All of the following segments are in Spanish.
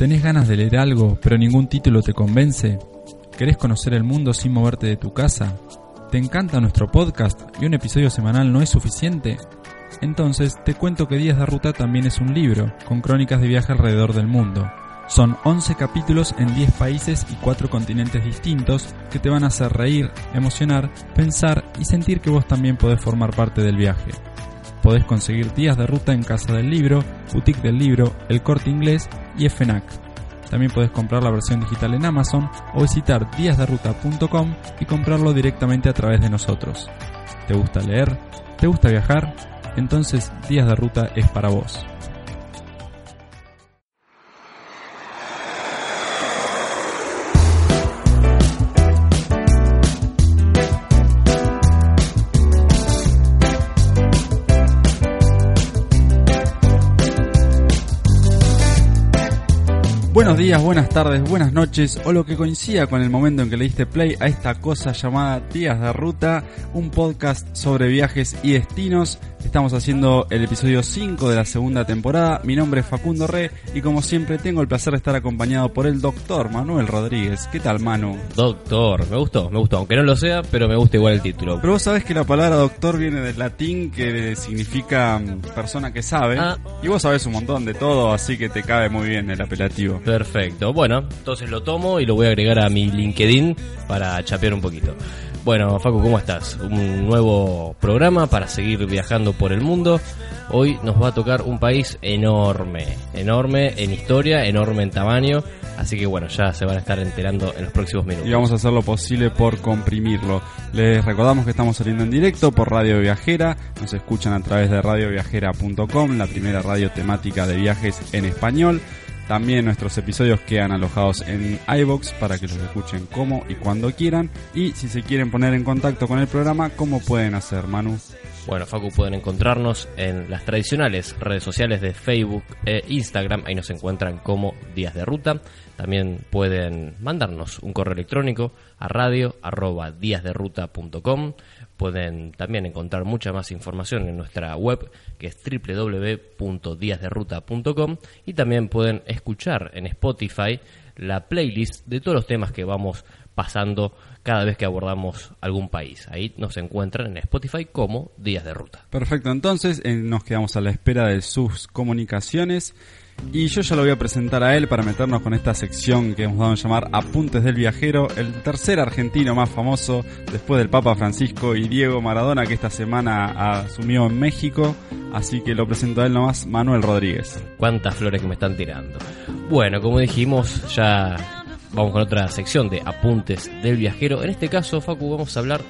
¿Tenés ganas de leer algo, pero ningún título te convence? ¿Querés conocer el mundo sin moverte de tu casa? ¿Te encanta nuestro podcast y un episodio semanal no es suficiente? Entonces te cuento que Días de Ruta también es un libro, con crónicas de viaje alrededor del mundo. Son 11 capítulos en 10 países y 4 continentes distintos que te van a hacer reír, emocionar, pensar y sentir que vos también podés formar parte del viaje. Podés conseguir días de ruta en Casa del Libro, Boutique del Libro, El Corte Inglés y FNAC. También podés comprar la versión digital en Amazon o visitar díasderuta.com y comprarlo directamente a través de nosotros. ¿Te gusta leer? ¿Te gusta viajar? Entonces Días de Ruta es para vos. Buenos días, buenas tardes, buenas noches o lo que coincida con el momento en que le diste play a esta cosa llamada Días de Ruta, un podcast sobre viajes y destinos. Estamos haciendo el episodio 5 de la segunda temporada. Mi nombre es Facundo Re y como siempre tengo el placer de estar acompañado por el doctor Manuel Rodríguez. ¿Qué tal, Manu? Doctor, me gustó, me gustó, aunque no lo sea, pero me gusta igual el título. Pero vos sabés que la palabra doctor viene del latín que significa mm, persona que sabe. Ah. Y vos sabés un montón de todo, así que te cabe muy bien el apelativo. Perfecto, bueno, entonces lo tomo y lo voy a agregar a mi LinkedIn para chapear un poquito. Bueno, Facu, ¿cómo estás? Un nuevo programa para seguir viajando por el mundo. Hoy nos va a tocar un país enorme, enorme en historia, enorme en tamaño. Así que bueno, ya se van a estar enterando en los próximos minutos. Y vamos a hacer lo posible por comprimirlo. Les recordamos que estamos saliendo en directo por Radio Viajera. Nos escuchan a través de radioviajera.com, la primera radio temática de viajes en español. También nuestros episodios quedan alojados en iBox para que los escuchen como y cuando quieran. Y si se quieren poner en contacto con el programa, ¿cómo pueden hacer, Manu? Bueno, Facu, pueden encontrarnos en las tradicionales redes sociales de Facebook e Instagram. Ahí nos encuentran como Días de Ruta. También pueden mandarnos un correo electrónico a radio. Pueden también encontrar mucha más información en nuestra web que es www.díasderuta.com y también pueden escuchar en Spotify la playlist de todos los temas que vamos pasando cada vez que abordamos algún país. Ahí nos encuentran en Spotify como Días de Ruta. Perfecto, entonces eh, nos quedamos a la espera de sus comunicaciones. Y yo ya lo voy a presentar a él para meternos con esta sección que hemos dado a llamar Apuntes del Viajero, el tercer argentino más famoso después del Papa Francisco y Diego Maradona que esta semana asumió en México. Así que lo presento a él nomás, Manuel Rodríguez. Cuántas flores que me están tirando. Bueno, como dijimos, ya vamos con otra sección de Apuntes del Viajero. En este caso, Facu, vamos a hablar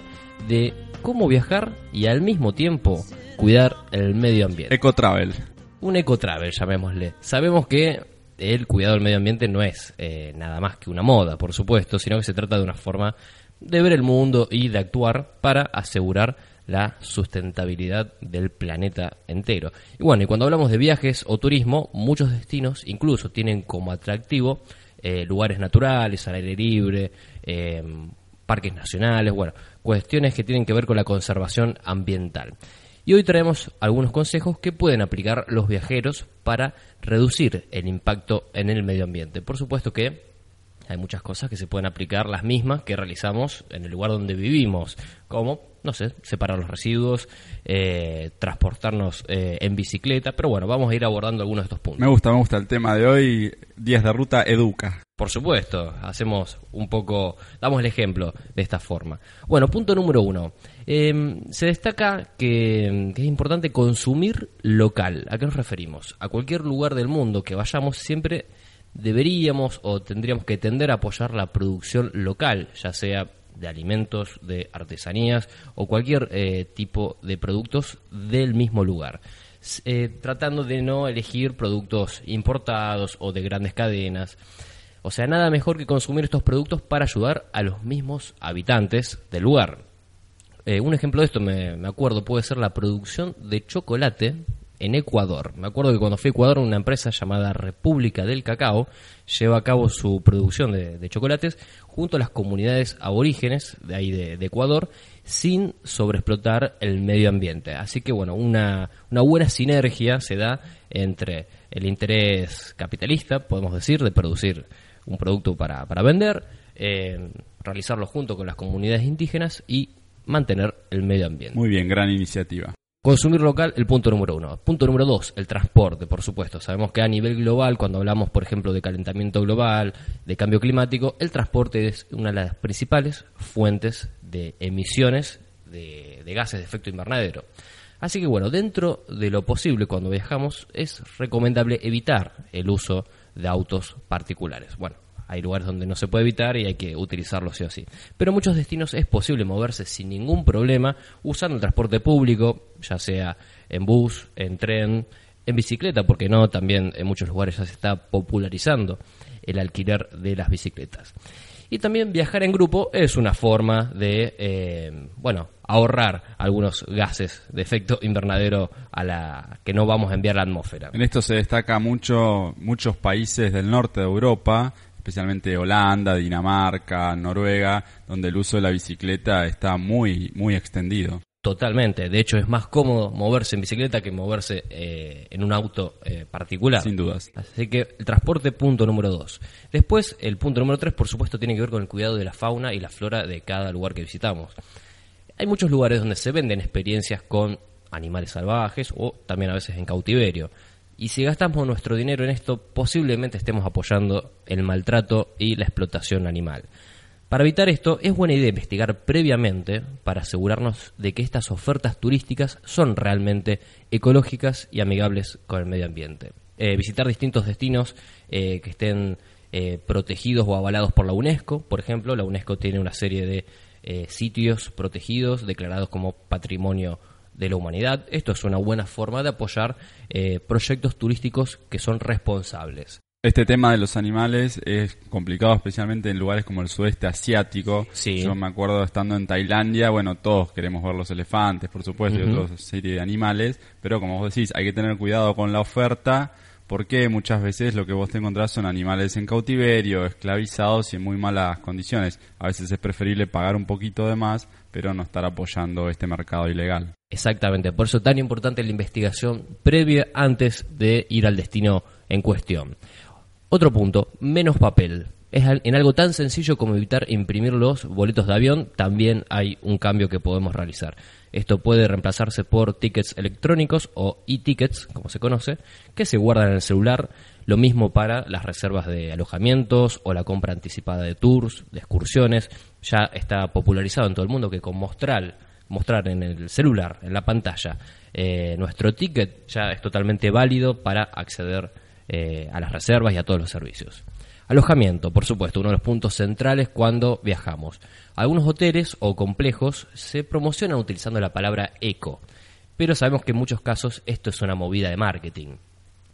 de cómo viajar y al mismo tiempo cuidar el medio ambiente. Ecotravel. Un ecotravel, llamémosle. Sabemos que el cuidado del medio ambiente no es eh, nada más que una moda, por supuesto, sino que se trata de una forma de ver el mundo y de actuar para asegurar la sustentabilidad del planeta entero. Y bueno, y cuando hablamos de viajes o turismo, muchos destinos incluso tienen como atractivo eh, lugares naturales, al aire libre, eh, parques nacionales, bueno, cuestiones que tienen que ver con la conservación ambiental. Y hoy traemos algunos consejos que pueden aplicar los viajeros para reducir el impacto en el medio ambiente. Por supuesto que hay muchas cosas que se pueden aplicar, las mismas que realizamos en el lugar donde vivimos, como, no sé, separar los residuos, eh, transportarnos eh, en bicicleta, pero bueno, vamos a ir abordando algunos de estos puntos. Me gusta, me gusta el tema de hoy. Días de ruta educa. Por supuesto, hacemos un poco, damos el ejemplo de esta forma. Bueno, punto número uno. Eh, se destaca que, es importante consumir local. ¿A qué nos referimos? A cualquier lugar del mundo que vayamos, siempre deberíamos o tendríamos que tender a apoyar la producción local, ya sea de alimentos, de artesanías o cualquier eh, tipo de productos del mismo lugar. Eh, tratando de no elegir productos importados o de grandes cadenas. O sea, nada mejor que consumir estos productos para ayudar a los mismos habitantes del lugar. Eh, un ejemplo de esto, me, me acuerdo, puede ser la producción de chocolate en Ecuador. Me acuerdo que cuando fui a Ecuador, una empresa llamada República del Cacao lleva a cabo su producción de, chocolates junto a las comunidades aborígenes de ahí de, Ecuador sin sobreexplotar el medio ambiente. Así que bueno, una, una buena sinergia se da entre el interés capitalista, podemos decir, de producir un producto para, para vender, eh, realizarlo junto con las comunidades indígenas y mantener el medio ambiente. Muy bien, gran iniciativa. Consumir local, el punto número uno. Punto número dos, el transporte, por supuesto. Sabemos que a nivel global, cuando hablamos, por ejemplo, de calentamiento global, de cambio climático, el transporte es una de las principales fuentes de emisiones de, de gases de efecto invernadero. Así que bueno, dentro de lo posible cuando viajamos es recomendable evitar el uso de autos particulares. Bueno, hay lugares donde no se puede evitar y hay que utilizarlo sí o sí. Pero en muchos destinos es posible moverse sin ningún problema usando el transporte público, ya sea en bus, en tren, en bicicleta, porque no, también en muchos lugares ya se está popularizando el alquiler de las bicicletas. Y también viajar en grupo es una forma de, eh, bueno, ahorrar algunos gases de efecto invernadero a la que no vamos a enviar a la atmósfera. En esto se destaca mucho muchos países del norte de Europa especialmente Holanda, Dinamarca, Noruega, donde el uso de la bicicleta está muy, muy extendido. Totalmente. De hecho, es más cómodo moverse en bicicleta que moverse eh, en un auto eh, particular. Sin dudas. Así que el transporte, punto número dos. Después, el punto número tres, por supuesto, tiene que ver con el cuidado de la fauna y la flora de cada lugar que visitamos. Hay muchos lugares donde se venden experiencias con animales salvajes o también a veces en cautiverio. Y si gastamos nuestro dinero en esto, posiblemente estemos apoyando el maltrato y la explotación animal. Para evitar esto, es buena idea investigar previamente para asegurarnos de que estas ofertas turísticas son realmente ecológicas y amigables con el medio ambiente. Eh, visitar distintos destinos eh, que estén eh, protegidos o avalados por la UNESCO, por ejemplo, la UNESCO tiene una serie de sitios protegidos declarados como patrimonio de la humanidad. Esto es una buena forma de apoyar eh, proyectos turísticos que son responsables. Este tema de los animales es complicado, especialmente en lugares como el sudeste asiático. Yo me acuerdo estando en Tailandia, bueno, todos queremos ver los elefantes, por supuesto, y otra serie de animales, pero como vos decís, hay que tener cuidado con la oferta, porque muchas veces lo que vos te encontrás son animales en cautiverio, esclavizados y en muy malas condiciones. A veces es preferible pagar un poquito de más, pero no estar apoyando este mercado ilegal. Exactamente, por eso es tan importante la investigación previa antes de ir al destino en cuestión. Otro punto, menos papel. Es en algo tan sencillo como evitar imprimir los boletos de avión, también hay un cambio que podemos realizar. Esto puede reemplazarse por tickets electrónicos o e-tickets, como se conoce, que se guardan en el celular. Lo mismo para las reservas de alojamientos o la compra anticipada de tours, de excursiones. Ya está popularizado en todo el mundo que con mostrar mostrar en el celular, en la pantalla, eh, nuestro ticket ya es totalmente válido para acceder eh, a las reservas y a todos los servicios. Alojamiento, por supuesto, uno de los puntos centrales cuando viajamos. Algunos hoteles o complejos se promocionan utilizando la palabra eco, pero sabemos que en muchos casos esto es una movida de marketing.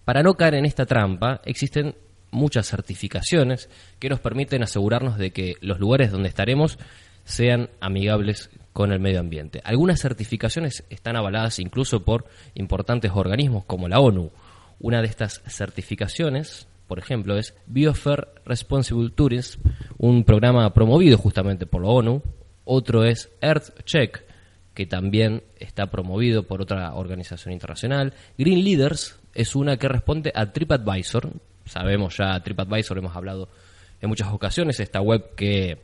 Para no caer en esta trampa, existen muchas certificaciones que nos permiten asegurarnos de que los lugares donde estaremos sean amigables con el medio ambiente. Algunas certificaciones están avaladas incluso por importantes organismos como la ONU. Una de estas certificaciones, por ejemplo, es Biofair Responsible Tourism, un programa promovido justamente por la ONU. Otro es EarthCheck, que también está promovido por otra organización internacional. Green Leaders es una que responde a TripAdvisor. Sabemos ya, TripAdvisor hemos hablado en muchas ocasiones, esta web que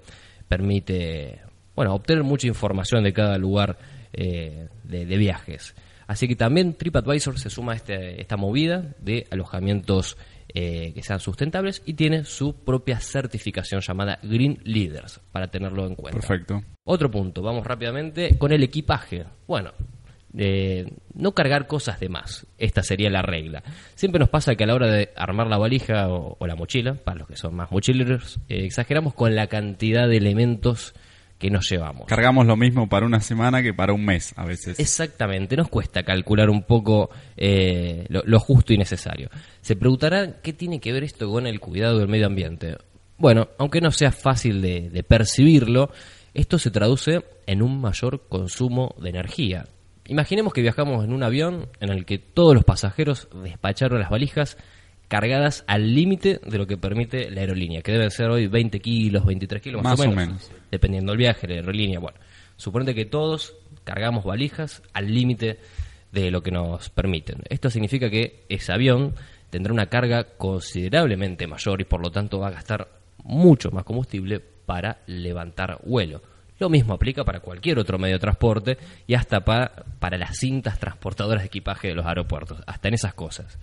permite bueno, obtener mucha información de cada lugar eh, de, viajes. Así que también TripAdvisor se suma a este, esta movida de alojamientos eh, que sean sustentables y tiene su propia certificación llamada Green Leaders para tenerlo en cuenta. Perfecto. Otro punto, vamos rápidamente con el equipaje. Bueno, eh, no cargar cosas de más. Esta sería la regla. Siempre nos pasa que a la hora de armar la valija o, la mochila, para los que son más mochileros, exageramos con la cantidad de elementos que nos llevamos. Cargamos lo mismo para una semana que para un mes a veces. Exactamente, nos cuesta calcular un poco eh, lo, justo y necesario. Se preguntará qué tiene que ver esto con el cuidado del medio ambiente. Bueno, aunque no sea fácil de, percibirlo, esto se traduce en un mayor consumo de energía. Imaginemos que viajamos en un avión en el que todos los pasajeros despacharon las valijas cargadas al límite de lo que permite la aerolínea, que deben ser hoy 20 kilos, 23 kilos, más, o, menos, dependiendo del viaje, la aerolínea. Bueno, suponete que todos cargamos valijas al límite de lo que nos permiten. Esto significa que ese avión tendrá una carga considerablemente mayor y por lo tanto va a gastar mucho más combustible para levantar vuelo. Lo mismo aplica para cualquier otro medio de transporte y hasta para, para las cintas transportadoras de equipaje de los aeropuertos, hasta en esas cosas.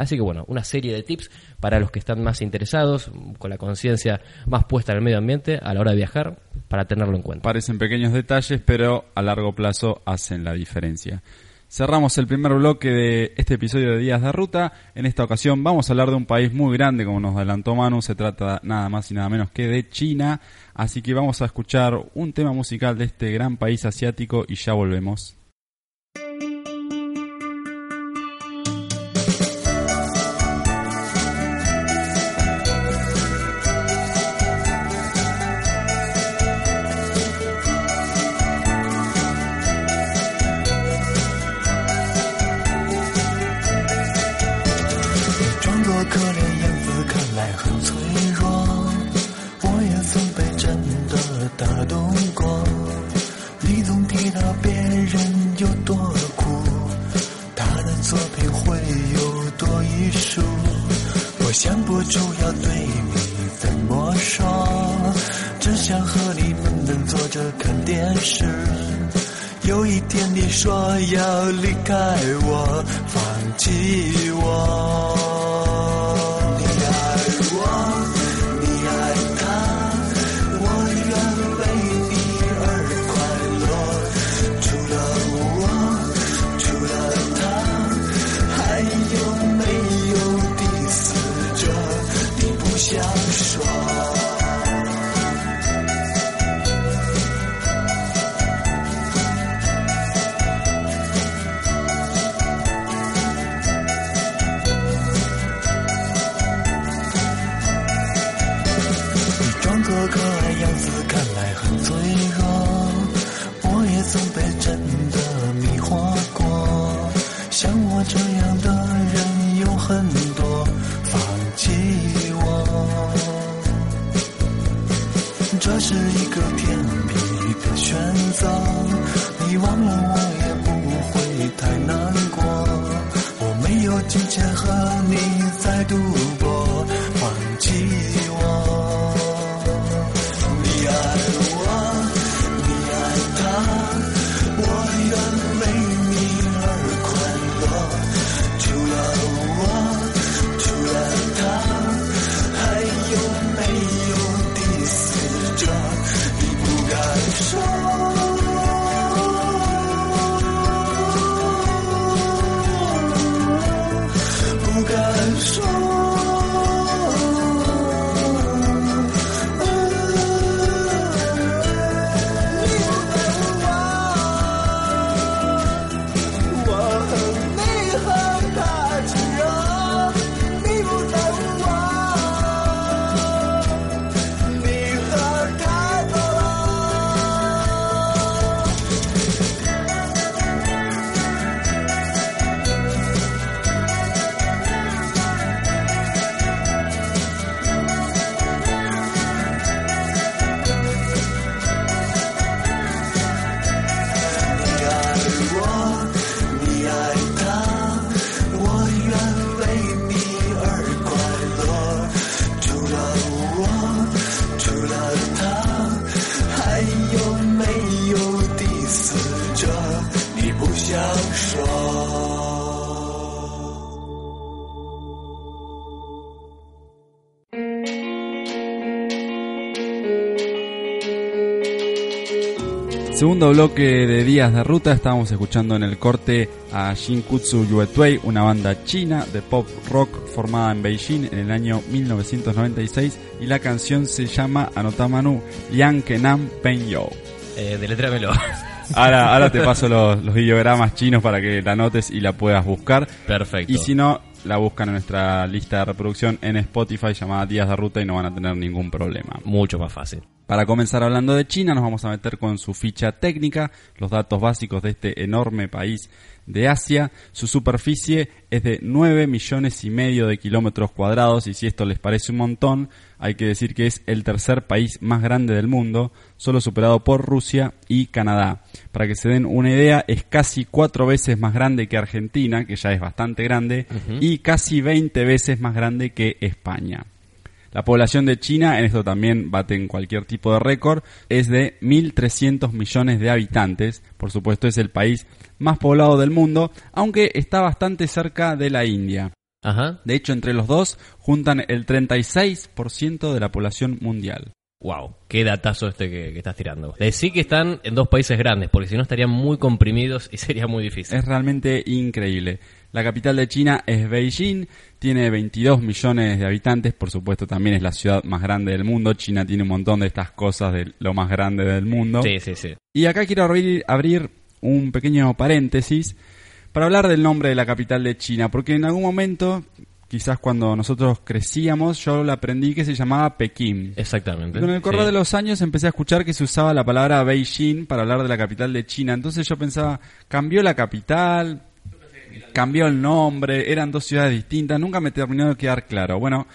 Así que bueno, una serie de tips para los que están más interesados, con la conciencia más puesta en el medio ambiente a la hora de viajar, para tenerlo en cuenta. Parecen pequeños detalles, pero a largo plazo hacen la diferencia. Cerramos el primer bloque de este episodio de Días de Ruta. En esta ocasión vamos a hablar de un país muy grande, como nos adelantó Manu. Se trata nada más y nada menos que de China. Así que vamos a escuchar un tema musical de este gran país asiático y ya volvemos. 有一天你说要离开我放弃我。像我这样的人有很多放弃我。这是一个甜蜜的选择你忘了我也不会太难过。我没有金钱和你再度 Segundo bloque de Días de Ruta, estábamos escuchando en el corte a Shinkutsu Yuetui, una banda china de pop rock formada en Beijing en el año 1996 y la canción se llama Anotamanu Yang Kenam Pen Yo. Eh, deletréamelo. Ahora, ahora te paso los, los ideogramas chinos para que la notes y la puedas buscar. Perfecto. Y si no, la buscan en nuestra lista de reproducción en Spotify llamada Días de Ruta y no van a tener ningún problema. Mucho más fácil. Para comenzar hablando de China, nos vamos a meter con su ficha técnica, los datos básicos de este enorme país de Asia. Su superficie es de 9 millones y medio de kilómetros cuadrados y si esto les parece un montón, hay que decir que es el tercer país más grande del mundo, solo superado por Rusia y Canadá. Para que se den una idea, es casi cuatro veces más grande que Argentina, que ya es bastante grande, y casi 20 veces más grande que España. La población de China, en esto también bate en cualquier tipo de récord, es de 1.300 millones de habitantes. Por supuesto es el país más poblado del mundo, aunque está bastante cerca de la India. Ajá. De hecho, entre los dos juntan el 36% de la población mundial. Wow, qué datazo este que, que estás tirando. Decí que están en dos países grandes, porque si no estarían muy comprimidos y sería muy difícil. Es realmente increíble. La capital de China es Beijing, tiene 22 millones de habitantes, por supuesto también es la ciudad más grande del mundo. China tiene un montón de estas cosas de lo más grande del mundo. Sí, sí, sí. Y acá quiero abrir, abrir un pequeño paréntesis para hablar del nombre de la capital de China, porque en algún momento, quizás cuando nosotros crecíamos, yo la aprendí que se llamaba Pekín. Exactamente. Y con el correr Sí. de los años empecé a escuchar que se usaba la palabra Beijing para hablar de la capital de China. Entonces yo pensaba, cambió la capital, cambió el nombre, eran dos ciudades distintas, nunca me terminó de quedar claro. Bueno,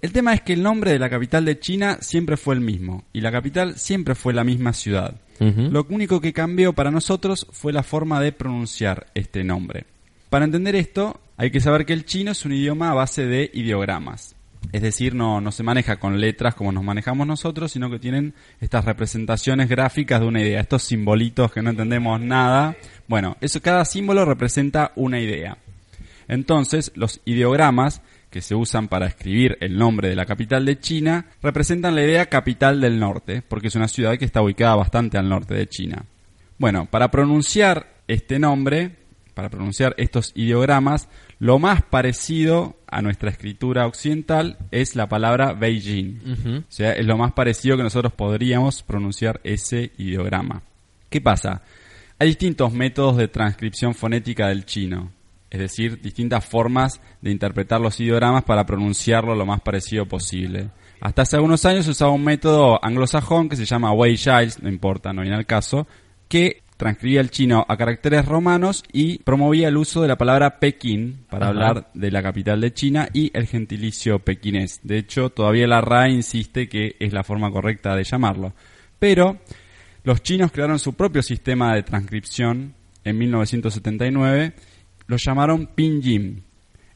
el tema es que el nombre de la capital de China siempre fue el mismo, y la capital siempre fue la misma ciudad. Lo único que cambió para nosotros fue la forma de pronunciar este nombre. Para entender esto, hay que saber que el chino es un idioma a base de ideogramas. Es decir, no, se maneja con letras como nos manejamos nosotros, sino que tienen estas representaciones gráficas de una idea, estos simbolitos que no entendemos nada. Bueno, eso cada símbolo representa una idea. Entonces, los ideogramas que se usan para escribir el nombre de la capital de China representan la idea capital del norte, porque es una ciudad que está ubicada bastante al norte de China. Bueno, para pronunciar este nombre, para pronunciar estos ideogramas, lo más parecido a nuestra escritura occidental es la palabra Beijing. O sea, es lo más parecido que nosotros podríamos pronunciar ese ideograma. ¿Qué pasa? Hay distintos métodos de transcripción fonética del chino, es decir, distintas formas de interpretar los ideogramas para pronunciarlo lo más parecido posible. Hasta hace algunos años se usaba un método anglosajón que se llama Wei Giles, no importa, no viene al caso, que transcribía el chino a caracteres romanos y promovía el uso de la palabra Pekín para Ajá. hablar de la capital de China y el gentilicio pequinés. De hecho, todavía la RAE insiste que es la forma correcta de llamarlo. Pero los chinos crearon su propio sistema de transcripción en 1979, lo llamaron Pinyin.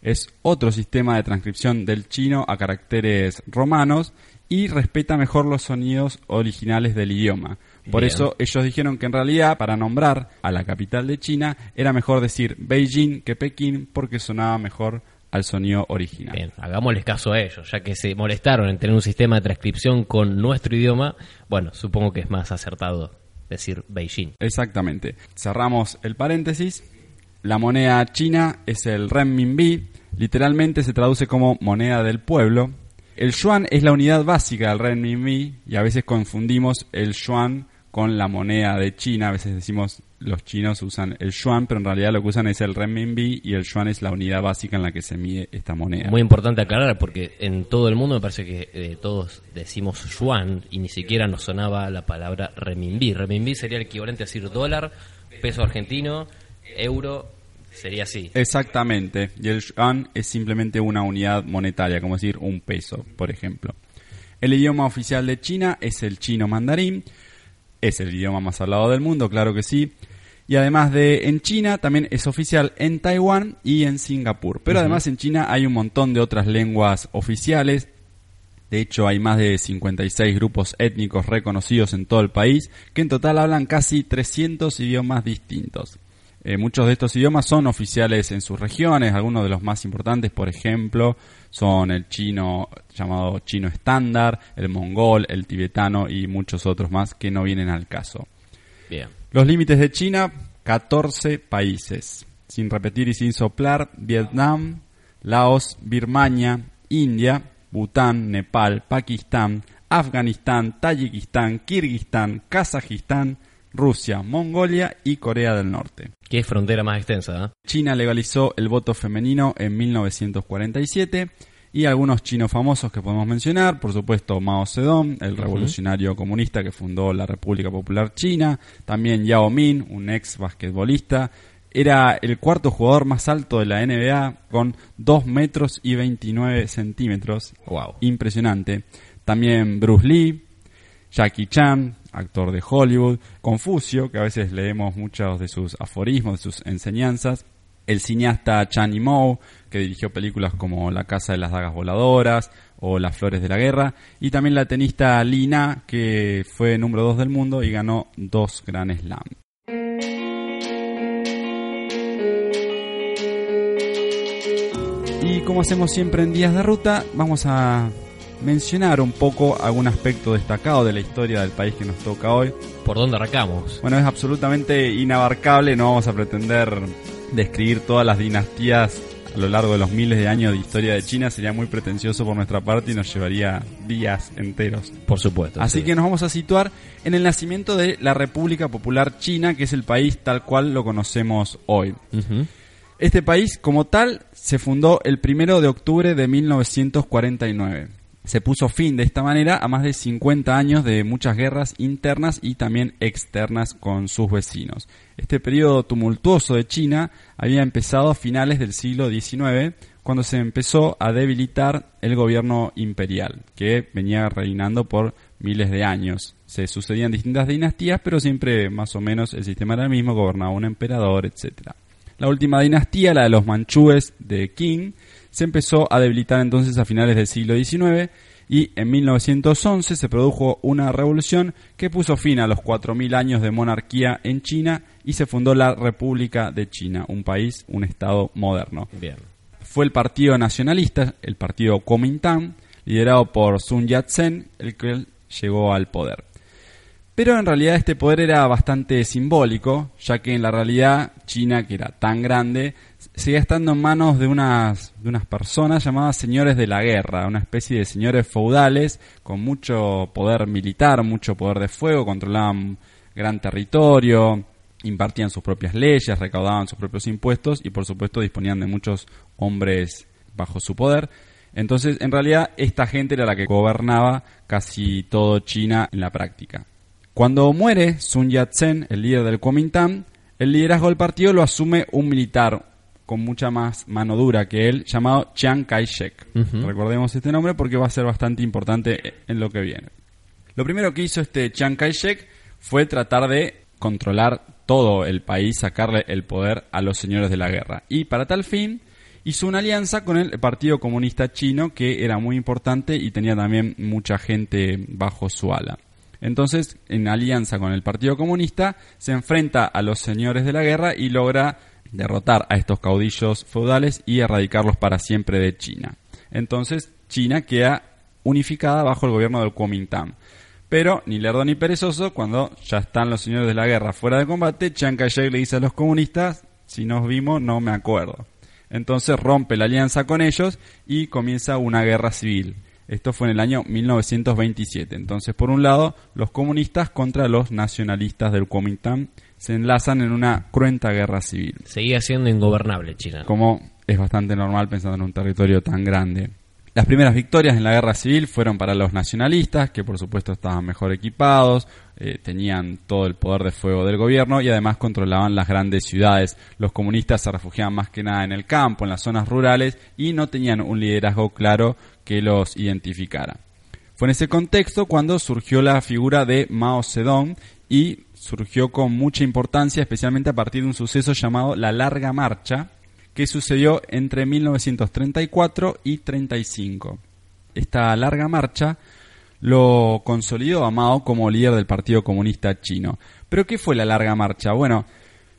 Es otro sistema de transcripción del chino a caracteres romanos y respeta mejor los sonidos originales del idioma. Por Bien. eso ellos dijeron que en realidad para nombrar a la capital de China era mejor decir Beijing que Pekín porque sonaba mejor al sonido original. Bien, hagámosles caso a ellos, ya que se molestaron en tener un sistema de transcripción con nuestro idioma, bueno, supongo que es más acertado decir Beijing. Exactamente. Cerramos el paréntesis. La moneda china es el renminbi. Literalmente se traduce como moneda del pueblo. El yuan es la unidad básica del renminbi y a veces confundimos el yuan con la moneda de China. A veces decimos los chinos usan el yuan, pero en realidad lo que usan es el renminbi y el yuan es la unidad básica en la que se mide esta moneda. Muy importante aclarar porque en todo el mundo me parece que eh, todos decimos yuan y ni siquiera nos sonaba la palabra renminbi. Renminbi sería el equivalente a decir dólar, peso argentino, euro, sería así. Exactamente. Y el yuan es simplemente una unidad monetaria, como decir un peso, por ejemplo. El idioma oficial de China es el chino mandarín. Es el idioma más hablado del mundo, claro que sí. Y además de en China, también es oficial en Taiwán y en Singapur. Pero además en China hay un montón de otras lenguas oficiales. De hecho, hay más de 56 grupos étnicos reconocidos en todo el país, que en total hablan casi 300 idiomas distintos. Eh, muchos de estos idiomas son oficiales en sus regiones, algunos de los más importantes, por ejemplo, son el chino llamado chino estándar, el mongol, el tibetano y muchos otros más que no vienen al caso. Bien. Los límites de China, 14 países. Sin repetir y sin soplar, Vietnam, Laos, Birmania, India, Bután, Nepal, Pakistán, Afganistán, Tayikistán, Kirguistán, Kazajistán, Rusia, Mongolia y Corea del Norte. Qué frontera más extensa, ¿eh? China legalizó el voto femenino en 1947 y algunos chinos famosos que podemos mencionar, por supuesto Mao Zedong, el revolucionario comunista que fundó la República Popular China, también Yao Ming, un ex basquetbolista, era el cuarto jugador más alto de la NBA con 2 metros y 29 centímetros. Wow. Impresionante. También Bruce Lee, Jackie Chan, actor de Hollywood, Confucio, que a veces leemos muchos de sus aforismos, de sus enseñanzas, el cineasta Chan Yimou, que dirigió películas como La Casa de las Dagas Voladoras o Las Flores de la Guerra, y también la tenista Lina, que fue número 2 del mundo y ganó dos Grand Slam. Y como hacemos siempre en días de ruta, vamos a mencionar un poco algún aspecto destacado de la historia del país que nos toca hoy. ¿Por dónde arrancamos? Bueno, es absolutamente inabarcable, no vamos a pretender describir todas las dinastías a lo largo de los miles de años de historia de China, sería muy pretencioso por nuestra parte y nos llevaría días enteros. Por supuesto. Así sí. que nos vamos a situar en el nacimiento de la República Popular China, que es el país tal cual lo conocemos hoy. Este país, como tal, se fundó el primero de octubre de 1949. Se puso fin de esta manera a más de 50 años de muchas guerras internas y también externas con sus vecinos. Este periodo tumultuoso de China había empezado a finales del siglo XIX, cuando se empezó a debilitar el gobierno imperial, que venía reinando por miles de años. Se sucedían distintas dinastías, pero siempre más o menos el sistema era el mismo, gobernaba un emperador, etcétera. La última dinastía, la de los manchúes de Qing, se empezó a debilitar entonces a finales del siglo XIX y en 1911 se produjo una revolución que puso fin a los 4.000 años de monarquía en China y se fundó la República de China, un país, un estado moderno. Bien. Fue el partido nacionalista, el partido Kuomintang, liderado por Sun Yat-sen, el que llegó al poder. Pero en realidad este poder era bastante simbólico, ya que en la realidad China, que era tan grande, seguía estando en manos de unas, de unas personas llamadas señores de la guerra, una especie de señores feudales con mucho poder militar, mucho poder de fuego, controlaban gran territorio, impartían sus propias leyes, recaudaban sus propios impuestos y por supuesto disponían de muchos hombres bajo su poder. Entonces, en realidad, esta gente era la que gobernaba casi todo China en la práctica. Cuando muere Sun Yat-sen, el líder del Kuomintang, el liderazgo del partido lo asume un militar con mucha más mano dura que él, llamado Chiang Kai-shek. Recordemos este nombre porque va a ser bastante importante en lo que viene. Lo primero que hizo este Chiang Kai-shek fue tratar de controlar todo el país, sacarle el poder a los señores de la guerra. Y para tal fin hizo una alianza con el Partido Comunista Chino, que era muy importante y tenía también mucha gente bajo su ala. Entonces, en alianza con el Partido Comunista, se enfrenta a los señores de la guerra y logra derrotar a estos caudillos feudales y erradicarlos para siempre de China. Entonces, China queda unificada bajo el gobierno del Kuomintang. Pero, ni lerdo ni perezoso, cuando ya están los señores de la guerra fuera de combate, Chiang Kai-shek le dice a los comunistas, si nos vimos no me acuerdo. Entonces rompe la alianza con ellos y comienza una guerra civil. Esto fue en el año 1927. Entonces, por un lado, los comunistas contra los nacionalistas del Kuomintang se enlazan en una cruenta guerra civil, Seguía siendo ingobernable China. como es bastante normal pensando en un territorio tan grande. Las primeras victorias en la guerra civil fueron para los nacionalistas, que por supuesto estaban mejor equipados, eh, tenían todo el poder de fuego del gobierno y además controlaban las grandes ciudades. Los comunistas se refugiaban más que nada en el campo, en las zonas rurales y no tenían un liderazgo claro que los identificara. Fue en ese contexto cuando surgió la figura de Mao Zedong y surgió con mucha importancia, especialmente a partir de un suceso llamado la Larga Marcha, que sucedió entre 1934 y 35. Esta larga marcha lo consolidó a Mao como líder del Partido Comunista Chino. ¿Pero qué fue la larga marcha? Bueno,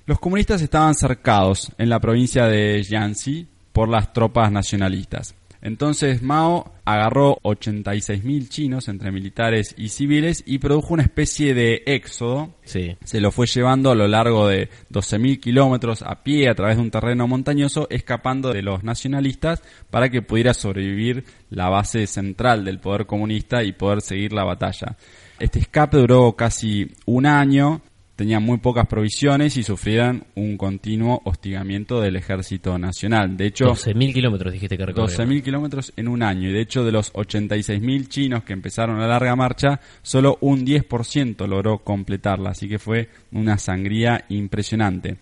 los comunistas estaban cercados en la provincia de Jiangxi por las tropas nacionalistas. Entonces Mao agarró 86.000 chinos entre militares y civiles y produjo una especie de éxodo Sí. se lo fue llevando a lo largo de 12.000 kilómetros a pie a través de un terreno montañoso, escapando de los nacionalistas para que pudiera sobrevivir la base central del poder comunista y poder seguir la batalla. Este escape duró casi un año tenían muy pocas provisiones y sufrían un continuo hostigamiento del ejército nacional. De hecho, 12.000 kilómetros dijiste que recorrió. 12.000 kilómetros en un año. Y de hecho, de los 86.000 chinos que empezaron la larga marcha, solo un 10% logró completarla. Así que fue una sangría impresionante.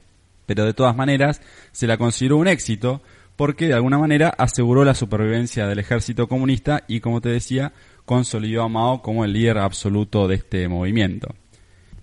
Pero de todas maneras, se la consideró un éxito porque de alguna manera aseguró la supervivencia del ejército comunista y, como te decía, consolidó a Mao como el líder absoluto de este movimiento.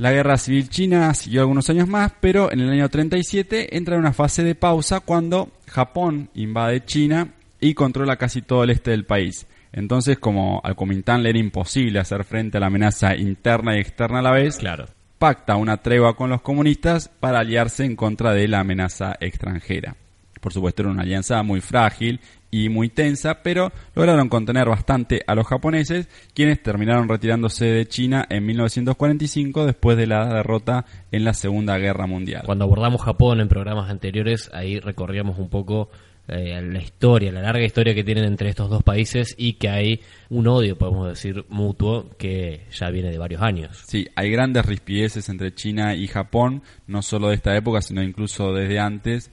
La guerra civil china siguió algunos años más, pero en el año 37 entra en una fase de pausa cuando Japón invade China y controla casi todo el este del país. Entonces, como al Kuomintang le era imposible hacer frente a la amenaza interna y externa a la vez, Claro. pacta una tregua con los comunistas para aliarse en contra de la amenaza extranjera. Por supuesto era una alianza muy frágil y muy tensa, pero lograron contener bastante a los japoneses, quienes terminaron retirándose de China en 1945 después de la derrota en la Segunda Guerra Mundial. Cuando abordamos Japón en programas anteriores, ahí recorríamos un poco eh, la historia, la larga historia que tienen entre estos dos países y que hay un odio, podemos decir, mutuo que ya viene de varios años. Sí, hay grandes rispideces entre China y Japón, no solo de esta época, sino incluso desde antes.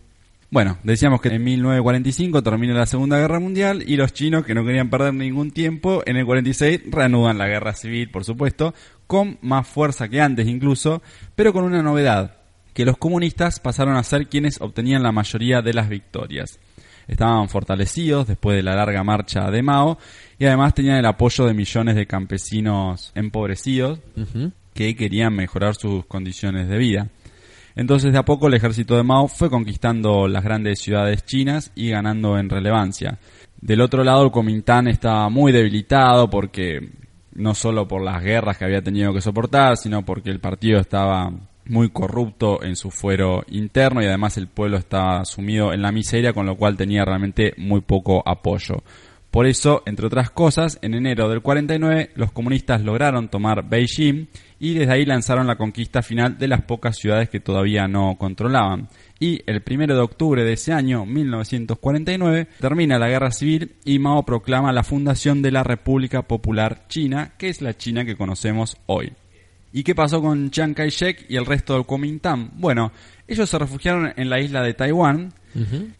Bueno, decíamos que en 1945 termina la Segunda Guerra Mundial y los chinos, que no querían perder ningún tiempo, en el 46 reanudan la guerra civil, por supuesto, con más fuerza que antes incluso, pero con una novedad, que los comunistas pasaron a ser quienes obtenían la mayoría de las victorias. Estaban fortalecidos después de la larga marcha de Mao y además tenían el apoyo de millones de campesinos empobrecidos que querían mejorar sus condiciones de vida. Entonces de a poco el ejército de Mao fue conquistando las grandes ciudades chinas y ganando en relevancia. Del otro lado el estaba muy debilitado porque no solo por las guerras que había tenido que soportar, sino porque el partido estaba muy corrupto en su fuero interno y además el pueblo estaba sumido en la miseria, con lo cual tenía realmente muy poco apoyo. Por eso, entre otras cosas, en enero del 49 los comunistas lograron tomar Beijing y desde ahí lanzaron la conquista final de las pocas ciudades que todavía no controlaban. Y el 1 de octubre de ese año, 1949, termina la guerra civil y Mao proclama la fundación de la República Popular China, que es la China que conocemos hoy. ¿Y qué pasó con Chiang Kai-shek y el resto del Kuomintang? Bueno, ellos se refugiaron en la isla de Taiwán,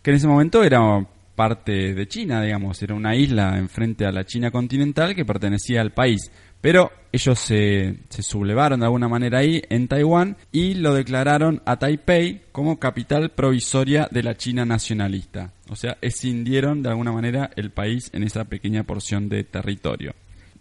que en ese momento era parte de China, digamos, era una isla enfrente a la China continental que pertenecía al país. Pero ellos se, se sublevaron de alguna manera ahí en Taiwán y lo declararon a Taipei como capital provisoria de la China nacionalista. O sea, escindieron de alguna manera el país en esa pequeña porción de territorio.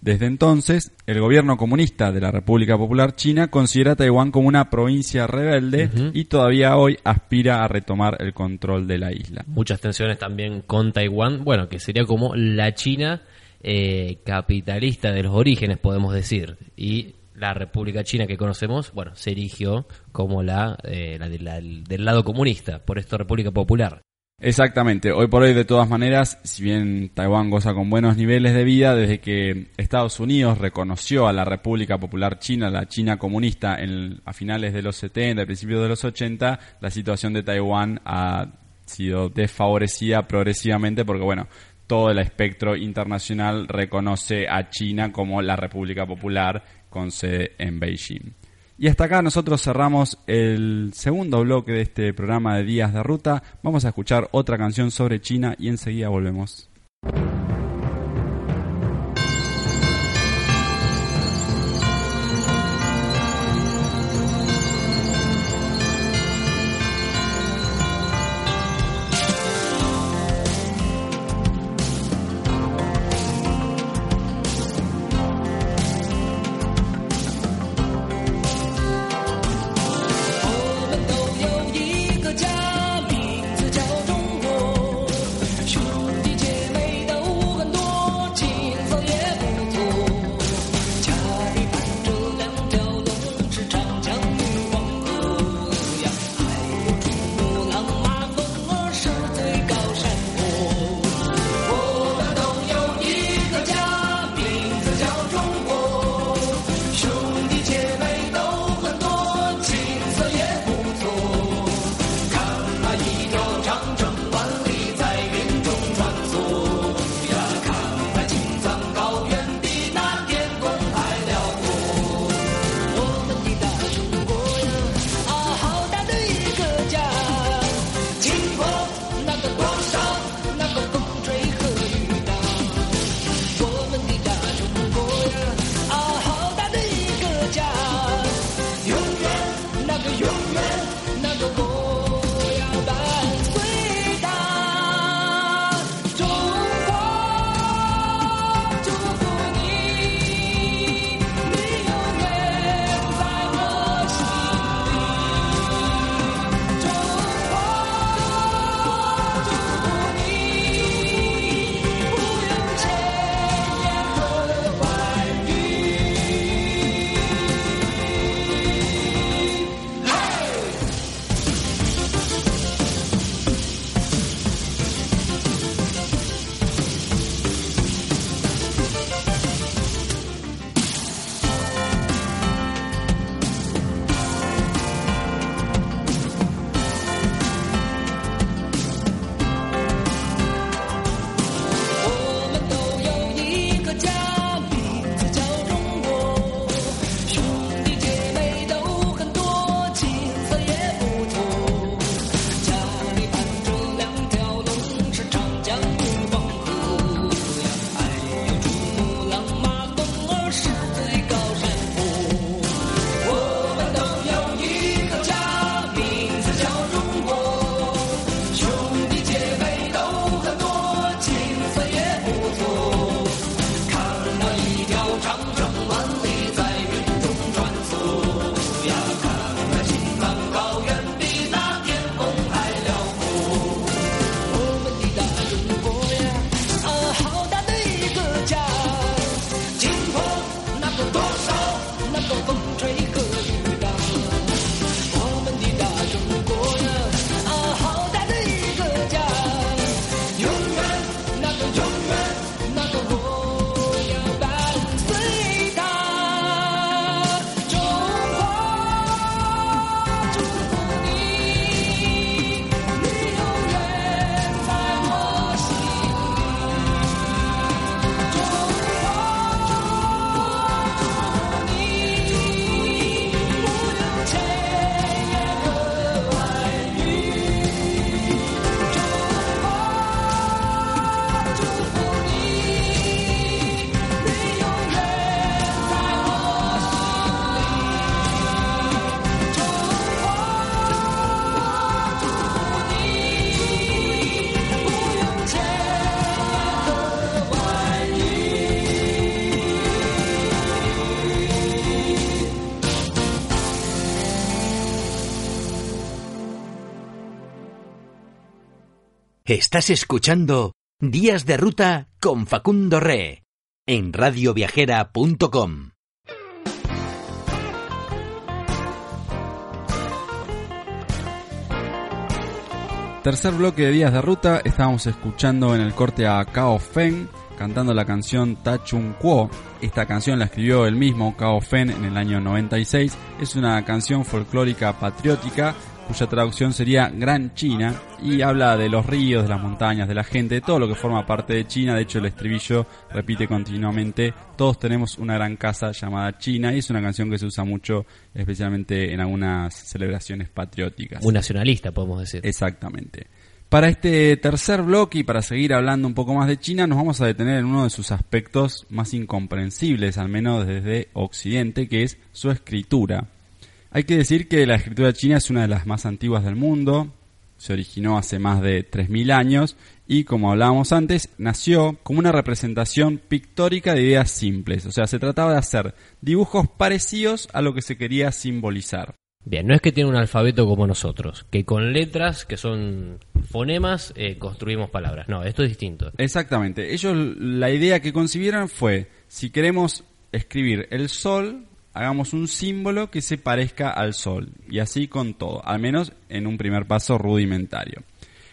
Desde entonces, el gobierno comunista de la República Popular China considera a Taiwán como una provincia rebelde y todavía hoy aspira a retomar el control de la isla. Muchas tensiones también con Taiwán, bueno, que sería como la China eh, capitalista de los orígenes, podemos decir. Y la República China que conocemos, bueno, se erigió como la, eh, la de la- del lado comunista, por esto República Popular. Exactamente, hoy por hoy de todas maneras, si bien Taiwán goza con buenos niveles de vida, desde que Estados Unidos reconoció a la República Popular China, la China comunista, en- a finales de los 70, a principios de los 80, la situación de Taiwán ha sido desfavorecida progresivamente porque, bueno, todo el espectro internacional reconoce a China como la República Popular con sede en Beijing. Y hasta acá nosotros cerramos el segundo bloque de este programa de Días de Ruta. Vamos a escuchar otra canción sobre China y enseguida volvemos. Estás escuchando Días de Ruta con Facundo Re en radioviajera.com. Tercer bloque de Días de Ruta, estábamos escuchando en el corte a Cao Feng cantando la canción Ta Chung Kuo. Esta canción la escribió el mismo Cao Feng en el año 96. Es una canción folclórica patriótica cuya traducción sería Gran China y habla de los ríos, de las montañas, de la gente, de todo lo que forma parte de China. De hecho, el estribillo repite continuamente, todos tenemos una gran casa llamada China y es una canción que se usa mucho, especialmente en algunas celebraciones patrióticas. Muy nacionalista, podemos decir. Exactamente. Para este tercer bloque y para seguir hablando un poco más de China, nos vamos a detener en uno de sus aspectos más incomprensibles, al menos desde Occidente, que es su escritura. Hay que decir que la escritura china es una de las más antiguas del mundo, se originó hace más de 3.000 años y como hablábamos antes, nació como una representación pictórica de ideas simples, o sea, se trataba de hacer dibujos parecidos a lo que se quería simbolizar. Bien, no es que tiene un alfabeto como nosotros, que con letras, que son fonemas, eh, construimos palabras. No, esto es distinto. Exactamente, ellos la idea que concibieron fue, si queremos escribir el sol, hagamos un símbolo que se parezca al sol. Y así con todo, al menos en un primer paso rudimentario.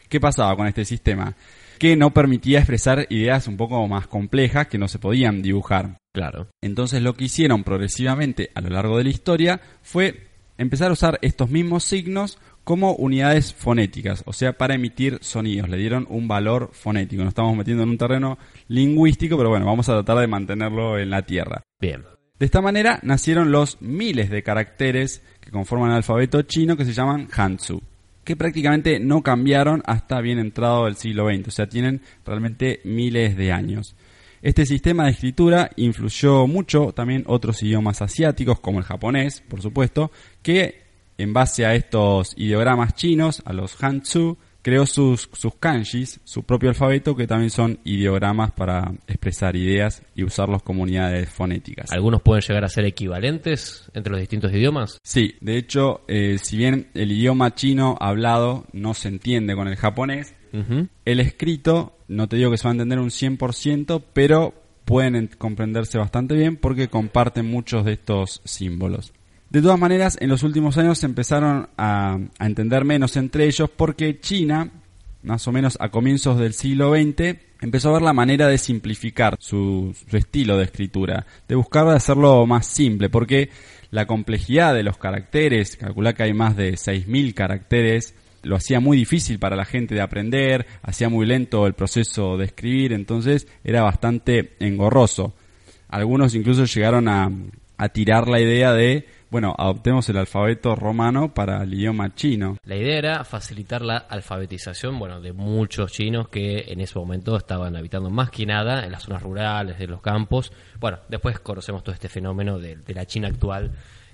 ¿Qué pasaba con este sistema? Que no permitía expresar ideas un poco más complejas que no se podían dibujar. Claro. Entonces lo que hicieron progresivamente a lo largo de la historia fue empezar a usar estos mismos signos como unidades fonéticas, o sea, para emitir sonidos. Le dieron un valor fonético. Nos estamos metiendo en un terreno lingüístico, pero bueno, vamos a tratar de mantenerlo en la tierra. Bien. De esta manera nacieron los miles de caracteres que conforman el alfabeto chino que se llaman Hanzu, que prácticamente no cambiaron hasta bien entrado el siglo XX, o sea, tienen realmente miles de años. Este sistema de escritura influyó mucho también otros idiomas asiáticos, como el japonés, por supuesto, que en base a estos ideogramas chinos, a los Hanzu, creó sus, sus kanjis, su propio alfabeto, que también son ideogramas para expresar ideas y usarlos como unidades fonéticas. ¿Algunos pueden llegar a ser equivalentes entre los distintos idiomas? Sí, de hecho, eh, si bien el idioma chino hablado no se entiende con el japonés, el escrito, no te digo que se va a entender un 100%, pero pueden en- comprenderse bastante bien porque comparten muchos de estos símbolos. De todas maneras, en los últimos años se empezaron a, entender menos entre ellos porque China, más o menos a comienzos del siglo XX, empezó a ver la manera de simplificar su, estilo de escritura, de buscar de hacerlo más simple, porque la complejidad de los caracteres, calcula que hay más de 6.000 caracteres, lo hacía muy difícil para la gente de aprender, hacía muy lento el proceso de escribir, entonces era bastante engorroso. Algunos incluso llegaron a, a tirar la idea de, bueno, adoptemos el alfabeto romano para el idioma chino. La idea era facilitar la alfabetización, bueno, de muchos chinos que en ese momento estaban habitando más que nada en las zonas rurales, de los campos. Bueno, después conocemos todo este fenómeno de, de la China actual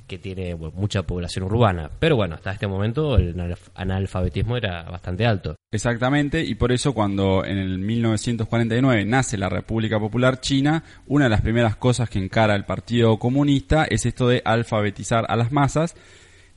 que tiene mucha población urbana. Pero bueno, hasta este momento el analf- analfabetismo era bastante alto. Exactamente, y por eso cuando en el 1949 nace la República Popular China, una de las primeras cosas que encara el Partido Comunista es esto de alfabetizar a las masas,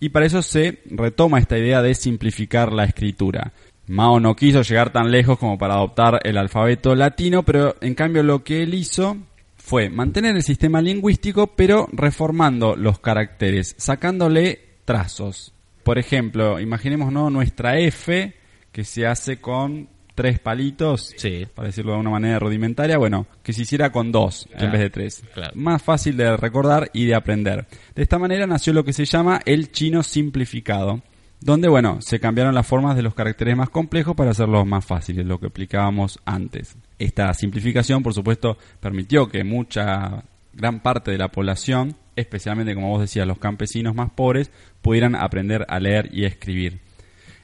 y para eso se retoma esta idea de simplificar la escritura. Mao no quiso llegar tan lejos como para adoptar el alfabeto latino, pero en cambio lo que él hizo fue mantener el sistema lingüístico, pero reformando los caracteres, sacándole trazos. Por ejemplo, imaginemos ¿no? nuestra F que se hace con tres palitos, Sí. para decirlo de una manera rudimentaria, bueno, que se hiciera con dos en vez de tres. claro. Más fácil de recordar y de aprender. De esta manera nació lo que se llama el chino simplificado, donde, bueno, se cambiaron las formas de los caracteres más complejos para hacerlos más fáciles, lo que explicábamos antes. Esta simplificación, por supuesto, permitió que mucha, gran parte de la población, especialmente, como vos decías, los campesinos más pobres, pudieran aprender a leer y escribir.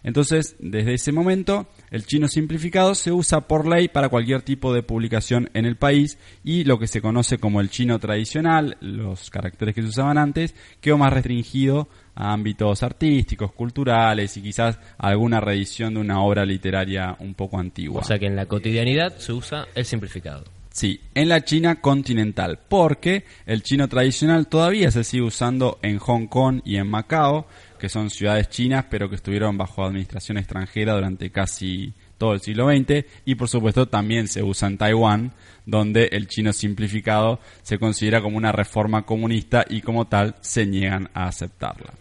Entonces, desde ese momento, el chino simplificado se usa por ley para cualquier tipo de publicación en el país y lo que se conoce como el chino tradicional, los caracteres que se usaban antes, quedó más restringido a ámbitos artísticos, culturales y quizás alguna reedición de una obra literaria un poco antigua. O sea que en la cotidianidad se usa el simplificado. Sí, en la China continental, porque el chino tradicional todavía se sigue usando en Hong Kong y en Macao, que son ciudades chinas pero que estuvieron bajo administración extranjera durante casi todo el siglo XX y por supuesto también se usa en Taiwán, donde el chino simplificado se considera como una reforma comunista y como tal se niegan a aceptarla.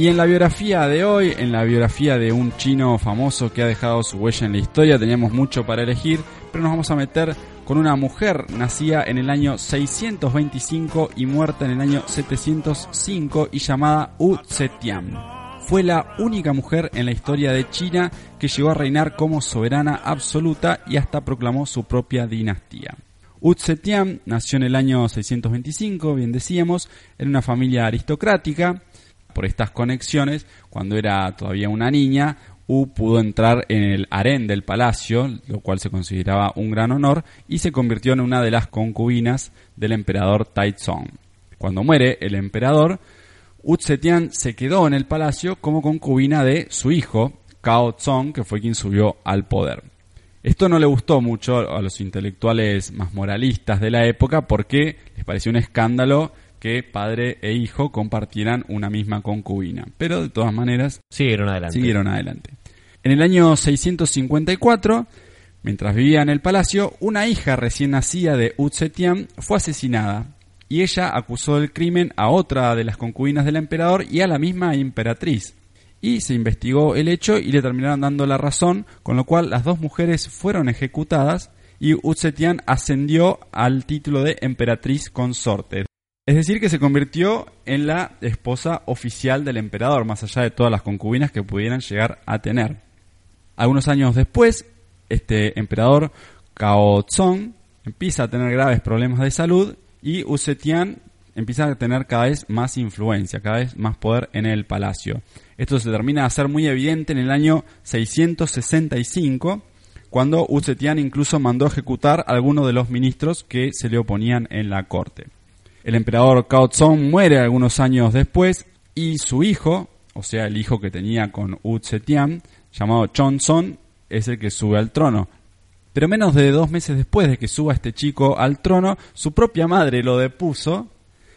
Y en la biografía de hoy, en la biografía de un chino famoso que ha dejado su huella en la historia, teníamos mucho para elegir, pero nos vamos a meter con una mujer nacida en el año 625 y muerta en el año 705 y llamada Wu Zetian. Fue la única mujer en la historia de China que llegó a reinar como soberana absoluta y hasta proclamó su propia dinastía. Wu Zetian nació en el año 625, bien decíamos, en una familia aristocrática, por estas conexiones, cuando era todavía una niña, U pudo entrar en el harén del palacio, lo cual se consideraba un gran honor, y se convirtió en una de las concubinas del emperador Taizong. Cuando muere el emperador, U Zetian se quedó en el palacio como concubina de su hijo, Cao Zong, que fue quien subió al poder. Esto no le gustó mucho a los intelectuales más moralistas de la época porque les pareció un escándalo que padre e hijo compartieran una misma concubina. Pero de todas maneras Siguieron adelante. siguieron adelante. En el año 654, mientras vivía en el palacio, una hija recién nacida de Wu Zetian fue asesinada y ella acusó del crimen a otra de las concubinas del emperador y a la misma emperatriz. Y se investigó el hecho y le terminaron dando la razón, con lo cual las dos mujeres fueron ejecutadas y Wu Zetian ascendió al título de emperatriz consorte. Es decir, que se convirtió en la esposa oficial del emperador, más allá de todas las concubinas que pudieran llegar a tener. Algunos años después, este emperador Cao Zong empieza a tener graves problemas de salud y Wu Zetian empieza a tener cada vez más influencia, cada vez más poder en el palacio. Esto se termina de hacer muy evidente en el año 665, cuando Wu Zetian incluso mandó ejecutar a algunos de los ministros que se le oponían en la corte. El emperador Cao Zong muere algunos años después y su hijo, o sea, el hijo que tenía con Wu Zetian, llamado Chonzon, es el que sube al trono. Pero menos de dos meses después de que suba este chico al trono, su propia madre lo depuso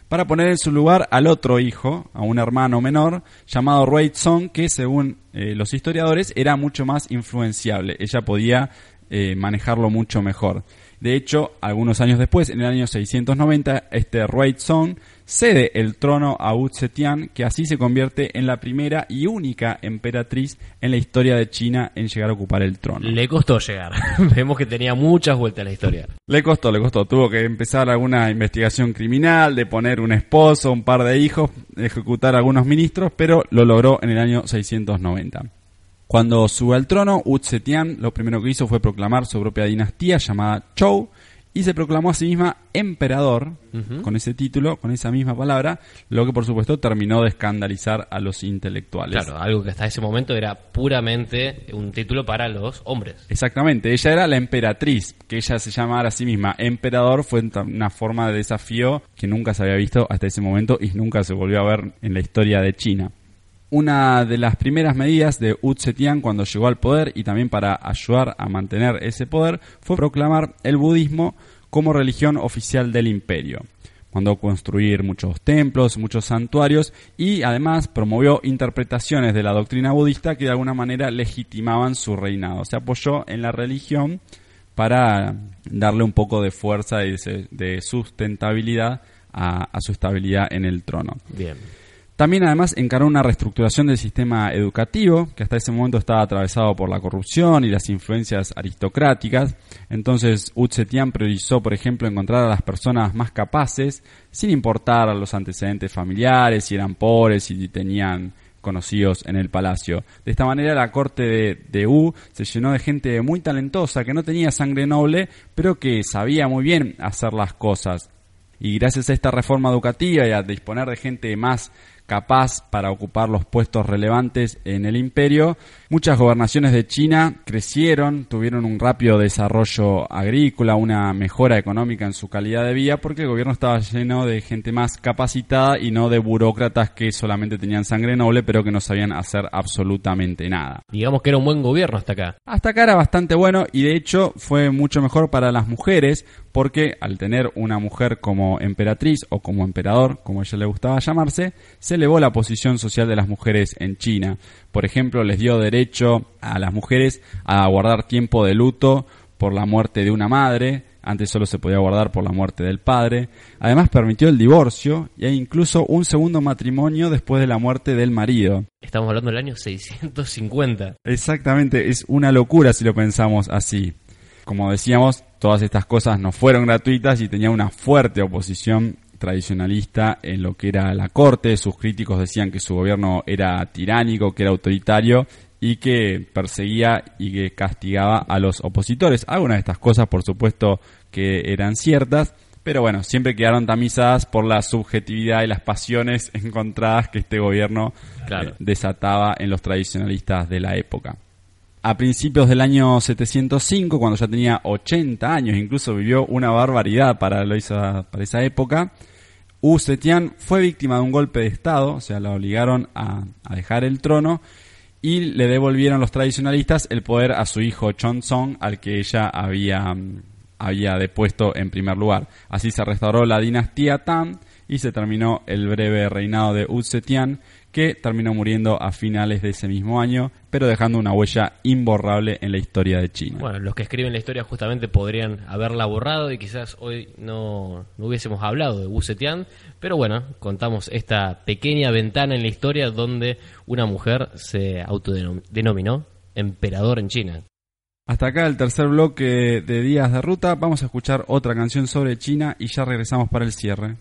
para poner en su lugar al otro hijo, a un hermano menor, llamado Ruizong, que según eh, los historiadores era mucho más influenciable. Ella podía eh, manejarlo mucho mejor. De hecho, algunos años después, en el año 690, este Ruizong cede el trono a Wu Zetian, que así se convierte en la primera y única emperatriz en la historia de China en llegar a ocupar el trono. Le costó llegar. Vemos que tenía muchas vueltas la historia. Le costó, le costó. Tuvo que empezar alguna investigación criminal, de poner un esposo, un par de hijos, ejecutar algunos ministros, pero lo logró en el año 690. Cuando sube al trono, Wu Zetian lo primero que hizo fue proclamar su propia dinastía llamada Zhou y se proclamó a sí misma emperador con ese título, con esa misma palabra, lo que por supuesto terminó de escandalizar a los intelectuales. Claro, algo que hasta ese momento era puramente un título para los hombres. Exactamente, ella era la emperatriz, que ella se llamara a sí misma emperador, fue una forma de desafío que nunca se había visto hasta ese momento y nunca se volvió a ver en la historia de China. Una de las primeras medidas de Wu Zetian cuando llegó al poder y también para ayudar a mantener ese poder fue proclamar el budismo como religión oficial del imperio. Mandó construir muchos templos, muchos santuarios y además promovió interpretaciones de la doctrina budista que de alguna manera legitimaban su reinado. Se apoyó en la religión para darle un poco de fuerza y de, de sustentabilidad a, a su estabilidad en el trono. Bien. También además encaró una reestructuración del sistema educativo, que hasta ese momento estaba atravesado por la corrupción y las influencias aristocráticas. Entonces Wu Zetian priorizó, por ejemplo, encontrar a las personas más capaces, sin importar los antecedentes familiares, si eran pobres, si tenían conocidos en el palacio. De esta manera la corte de, de Wu se llenó de gente muy talentosa, que no tenía sangre noble, pero que sabía muy bien hacer las cosas. Y gracias a esta reforma educativa y a disponer de gente más capaz para ocupar los puestos relevantes en el imperio. Muchas gobernaciones de China crecieron, tuvieron un rápido desarrollo agrícola, una mejora económica en su calidad de vida, porque el gobierno estaba lleno de gente más capacitada y no de burócratas que solamente tenían sangre noble, pero que no sabían hacer absolutamente nada. Digamos que era un buen gobierno hasta acá. Hasta acá era bastante bueno y de hecho fue mucho mejor para las mujeres porque al tener una mujer como emperatriz o como emperador, como a ella le gustaba llamarse, se elevó la posición social de las mujeres en China. Por ejemplo, les dio derecho a las mujeres a guardar tiempo de luto por la muerte de una madre, antes solo se podía guardar por la muerte del padre. Además permitió el divorcio e incluso un segundo matrimonio después de la muerte del marido. Estamos hablando del año 650. Exactamente, es una locura si lo pensamos así. Como decíamos, todas estas cosas no fueron gratuitas y tenía una fuerte oposición tradicionalista en lo que era la corte. Sus críticos decían que su gobierno era tiránico, que era autoritario y que perseguía y que castigaba a los opositores. Algunas de estas cosas, por supuesto, que eran ciertas, pero bueno, siempre quedaron tamizadas por la subjetividad y las pasiones encontradas que este gobierno Claro. eh, desataba en los tradicionalistas de la época. A principios del año 705, cuando ya tenía 80 años, incluso vivió una barbaridad para, lo esa, para esa época, Wu Zetian fue víctima de un golpe de Estado, o sea, la obligaron a, a dejar el trono y le devolvieron los tradicionalistas el poder a su hijo Chongzong, al que ella había, mm, había depuesto en primer lugar. Así se restauró la dinastía Tang y se terminó el breve reinado de Wu Zetian, que terminó muriendo a finales de ese mismo año, pero dejando una huella imborrable en la historia de China. Bueno, los que escriben la historia justamente podrían haberla borrado y quizás hoy no, no hubiésemos hablado de Wu Zetian, pero bueno, contamos esta pequeña ventana en la historia donde una mujer se autodenominó emperador en China. Hasta acá el tercer bloque de Días de Ruta. Vamos a escuchar otra canción sobre China y ya regresamos para el cierre.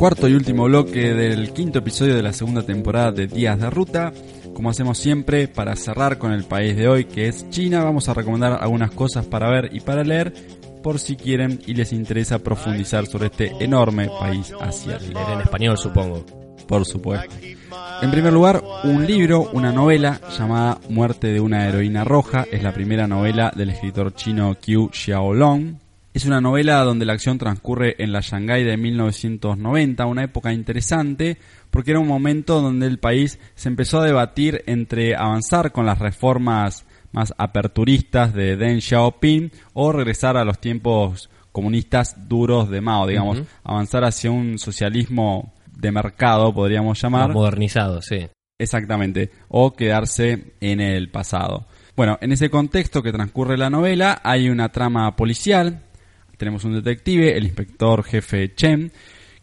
Cuarto y último bloque del quinto episodio de la segunda temporada de Días de Ruta. Como hacemos siempre, para cerrar con el país de hoy, que es China, vamos a recomendar algunas cosas para ver y para leer, por si quieren y les interesa profundizar sobre este enorme país asiático. Leer en español, supongo. Por supuesto. En primer lugar, un libro, una novela llamada Muerte de una heroína roja. Es la primera novela del escritor chino Qiu Xiaolong. Es una novela donde la acción transcurre en la Shanghái de 1990, una época interesante porque era un momento donde el país se empezó a debatir entre avanzar con las reformas más aperturistas de Deng Xiaoping o regresar a los tiempos comunistas duros de Mao, digamos, avanzar hacia un socialismo de mercado, podríamos llamar. Modernizado, sí. Exactamente, o quedarse en el pasado. Bueno, en ese contexto que transcurre la novela hay una trama policial, tenemos un detective, el inspector jefe Chen,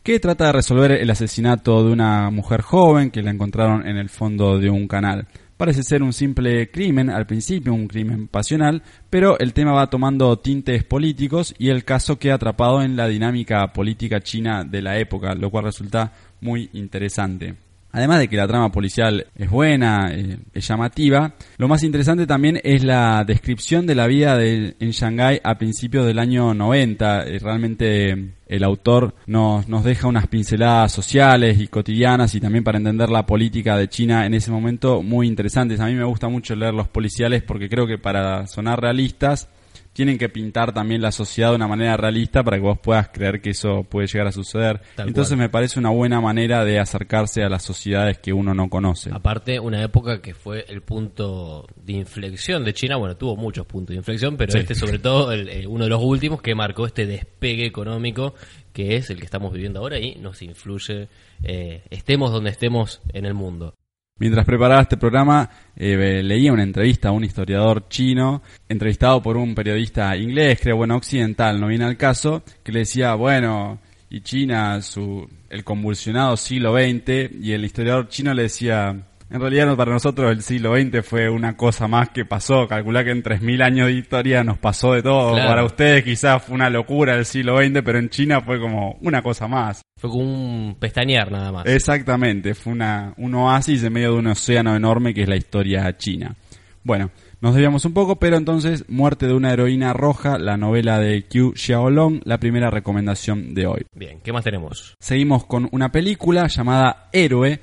que trata de resolver el asesinato de una mujer joven que la encontraron en el fondo de un canal. Parece ser un simple crimen al principio, un crimen pasional, pero el tema va tomando tintes políticos y el caso queda atrapado en la dinámica política china de la época, lo cual resulta muy interesante. Además de que la trama policial es buena, eh, es llamativa, lo más interesante también es la descripción de la vida de- en Shanghái a principios del año 90. Eh, realmente eh, el autor nos, nos deja unas pinceladas sociales y cotidianas y también para entender la política de China en ese momento muy interesantes. A mí me gusta mucho leer los policiales porque creo que para sonar realistas tienen que pintar también la sociedad de una manera realista para que vos puedas creer que eso puede llegar a suceder. Tal Entonces cual. me parece una buena manera de acercarse a las sociedades que uno no conoce. Aparte, una época que fue el punto de inflexión de China. Bueno, tuvo muchos puntos de inflexión, pero Sí. este, sobre todo, el- el- uno de los últimos que marcó este despegue económico que es el que estamos viviendo ahora y nos influye, eh, estemos donde estemos en el mundo. Mientras preparaba este programa, eh, leía una entrevista a un historiador chino, entrevistado por un periodista inglés, creo, bueno, occidental, no viene al caso, que le decía, bueno, y China, su, el convulsionado siglo XX, y el historiador chino le decía, en realidad no, para nosotros el siglo XX fue una cosa más que pasó, calculá que en 3.000 años de historia nos pasó de todo, Claro. para ustedes quizás fue una locura el siglo XX, pero en China fue como una cosa más. Fue como un pestañear nada más. Exactamente, fue una, un oasis en medio de un océano enorme que es la historia china. Bueno, nos desviamos un poco, pero entonces, Muerte de una heroína roja, la novela de Qiu Xiaolong, la primera recomendación de hoy. Bien, ¿qué más tenemos? Seguimos con una película llamada Héroe.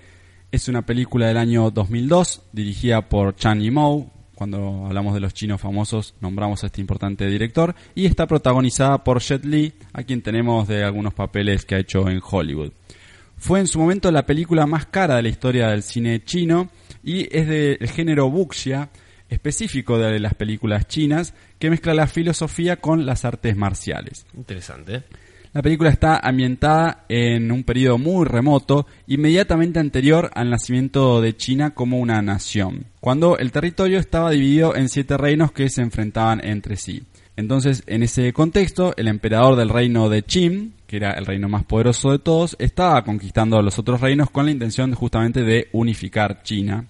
Es una película del año 2002, dirigida por Chan Yimou. Cuando hablamos de los chinos famosos, nombramos a este importante director. Y está protagonizada por Jet Li, a quien tenemos de algunos papeles que ha hecho en Hollywood. Fue en su momento la película más cara de la historia del cine chino y es del género wuxia, específico de las películas chinas, que mezcla la filosofía con las artes marciales. Interesante. La película está ambientada en un periodo muy remoto, inmediatamente anterior al nacimiento de China como una nación, cuando el territorio estaba dividido en siete reinos que se enfrentaban entre sí. Entonces, en ese contexto, el emperador del reino de Qin, que era el reino más poderoso de todos, estaba conquistando a los otros reinos con la intención justamente de unificar China.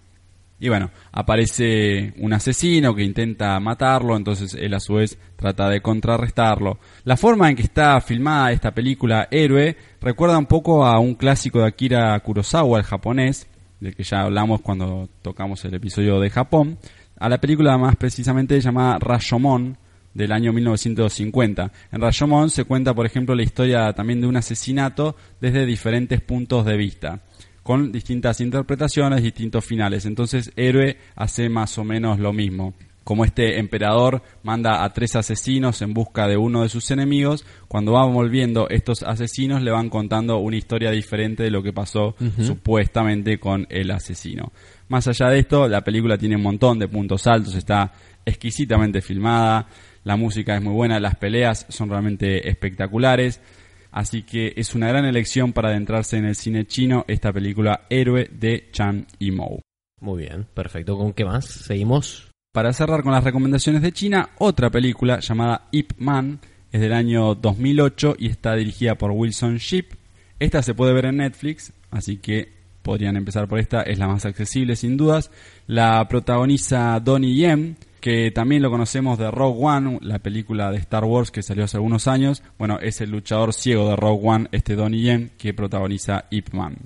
Y bueno, aparece un asesino que intenta matarlo, entonces él a su vez trata de contrarrestarlo. La forma en que está filmada esta película Héroe recuerda un poco a un clásico de Akira Kurosawa, el japonés, del que ya hablamos cuando tocamos el episodio de Japón, a la película más precisamente llamada Rashomon, del año 1950. En Rashomon se cuenta, por ejemplo, la historia también de un asesinato desde diferentes puntos de vista, con distintas interpretaciones, distintos finales. Entonces, Héroe hace más o menos lo mismo. Como este emperador manda a tres asesinos en busca de uno de sus enemigos, cuando van volviendo estos asesinos le van contando una historia diferente de lo que pasó supuestamente con el asesino. Más allá de esto, la película tiene un montón de puntos altos, está exquisitamente filmada, la música es muy buena, las peleas son realmente espectaculares. Así que es una gran elección para adentrarse en el cine chino esta película Héroe de Chan Yimou. Muy bien, perfecto. ¿Con qué más? Seguimos. Para cerrar con las recomendaciones de China, otra película llamada Ip Man es del año 2008 y está dirigida por Wilson Ship. Esta se puede ver en Netflix, así que podrían empezar por esta, es la más accesible sin dudas. La protagoniza Donnie Yen, que también lo conocemos de Rogue One, la película de Star Wars que salió hace algunos años. Bueno, es el luchador ciego de Rogue One, este Donnie Yen, que protagoniza Ip Man.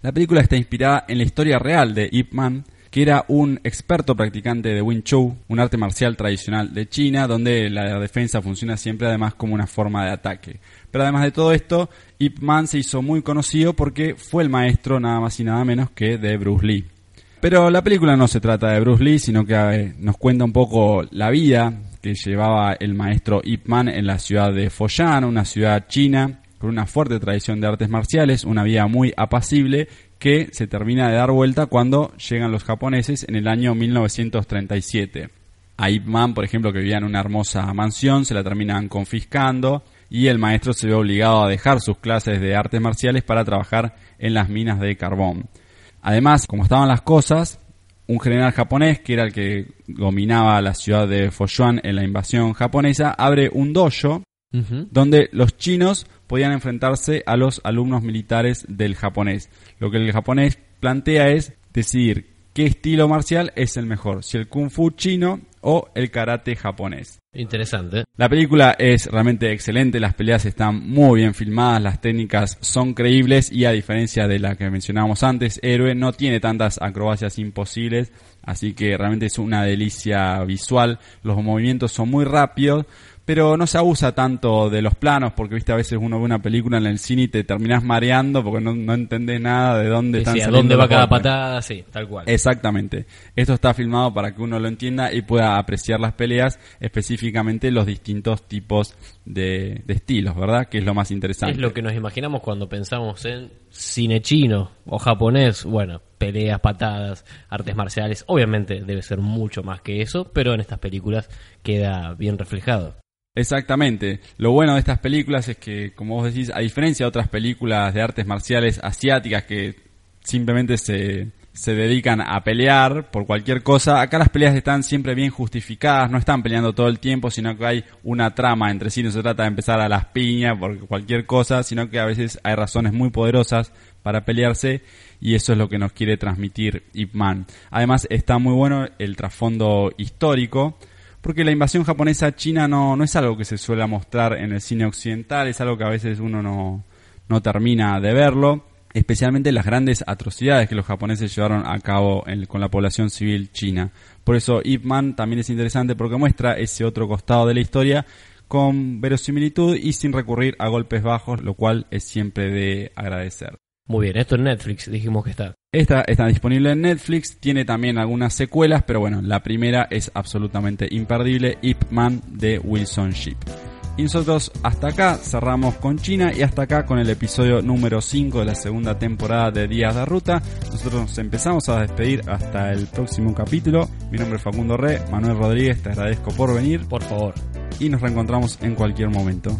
La película está inspirada en la historia real de Ip Man, que era un experto practicante de Wing Chun, un arte marcial tradicional de China, donde la defensa funciona siempre además como una forma de ataque. Pero además de todo esto, Ip Man se hizo muy conocido porque fue el maestro nada más y nada menos que de Bruce Lee. Pero la película no se trata de Bruce Lee, sino que eh, nos cuenta un poco la vida que llevaba el maestro Ip Man en la ciudad de Foyan, una ciudad china con una fuerte tradición de artes marciales, una vida muy apacible que se termina de dar vuelta cuando llegan los japoneses en el año 1937. A Ip Man, por ejemplo, que vivía en una hermosa mansión, se la terminan confiscando y el maestro se ve obligado a dejar sus clases de artes marciales para trabajar en las minas de carbón. Además, como estaban las cosas, un general japonés, que era el que dominaba la ciudad de Foshuan en la invasión japonesa, abre un dojo donde los chinos podían enfrentarse a los alumnos militares del japonés. Lo que el japonés plantea es decidir qué estilo marcial es el mejor, si el kung fu chino o el karate japonés. Interesante. La película es realmente excelente, las peleas están muy bien filmadas, las técnicas son creíbles y a diferencia de la que mencionábamos antes, Héroe no tiene tantas acrobacias imposibles, así que realmente es una delicia visual, los movimientos son muy rápidos, pero no se abusa tanto de los planos, porque viste a veces uno ve una película en el cine y te terminás mareando porque no, no entendés nada de dónde Sí, están sí, a saliendo dónde va cada patada, sí, tal cual. Exactamente. Esto está filmado para que uno lo entienda y pueda apreciar las peleas, específicamente los distintos tipos de, de estilos, ¿verdad? Que es lo más interesante. Es lo que nos imaginamos cuando pensamos en cine chino o japonés. Bueno, peleas, patadas, artes marciales. Obviamente debe ser mucho más que eso, pero en estas películas queda bien reflejado. Exactamente. Lo bueno de estas películas es que, como vos decís, a diferencia de otras películas de artes marciales asiáticas que simplemente se, se dedican a pelear por cualquier cosa, acá las peleas están siempre bien justificadas, no están peleando todo el tiempo, sino que hay una trama entre sí, no se trata de empezar a las piñas por cualquier cosa, sino que a veces hay razones muy poderosas para pelearse y eso es lo que nos quiere transmitir Ip Man. Además está muy bueno el trasfondo histórico, porque la invasión japonesa China no, no es algo que se suele mostrar en el cine occidental, es algo que a veces uno no, no termina de verlo, especialmente las grandes atrocidades que los japoneses llevaron a cabo con la población civil china. Por eso Ip Man también es interesante porque muestra ese otro costado de la historia con verosimilitud y sin recurrir a golpes bajos, lo cual es siempre de agradecer. Muy bien, esto en Netflix dijimos que está. Esta está disponible en Netflix, tiene también algunas secuelas, pero bueno, la primera es absolutamente imperdible, Ip Man de Wilson Ship. Y nosotros hasta acá cerramos con China y hasta acá con el episodio número 5 de la segunda temporada de Días de Ruta. Nosotros nos empezamos a despedir hasta el próximo capítulo. Mi nombre es Facundo Re, Manuel Rodríguez, te agradezco por venir Por favor. y nos reencontramos en cualquier momento.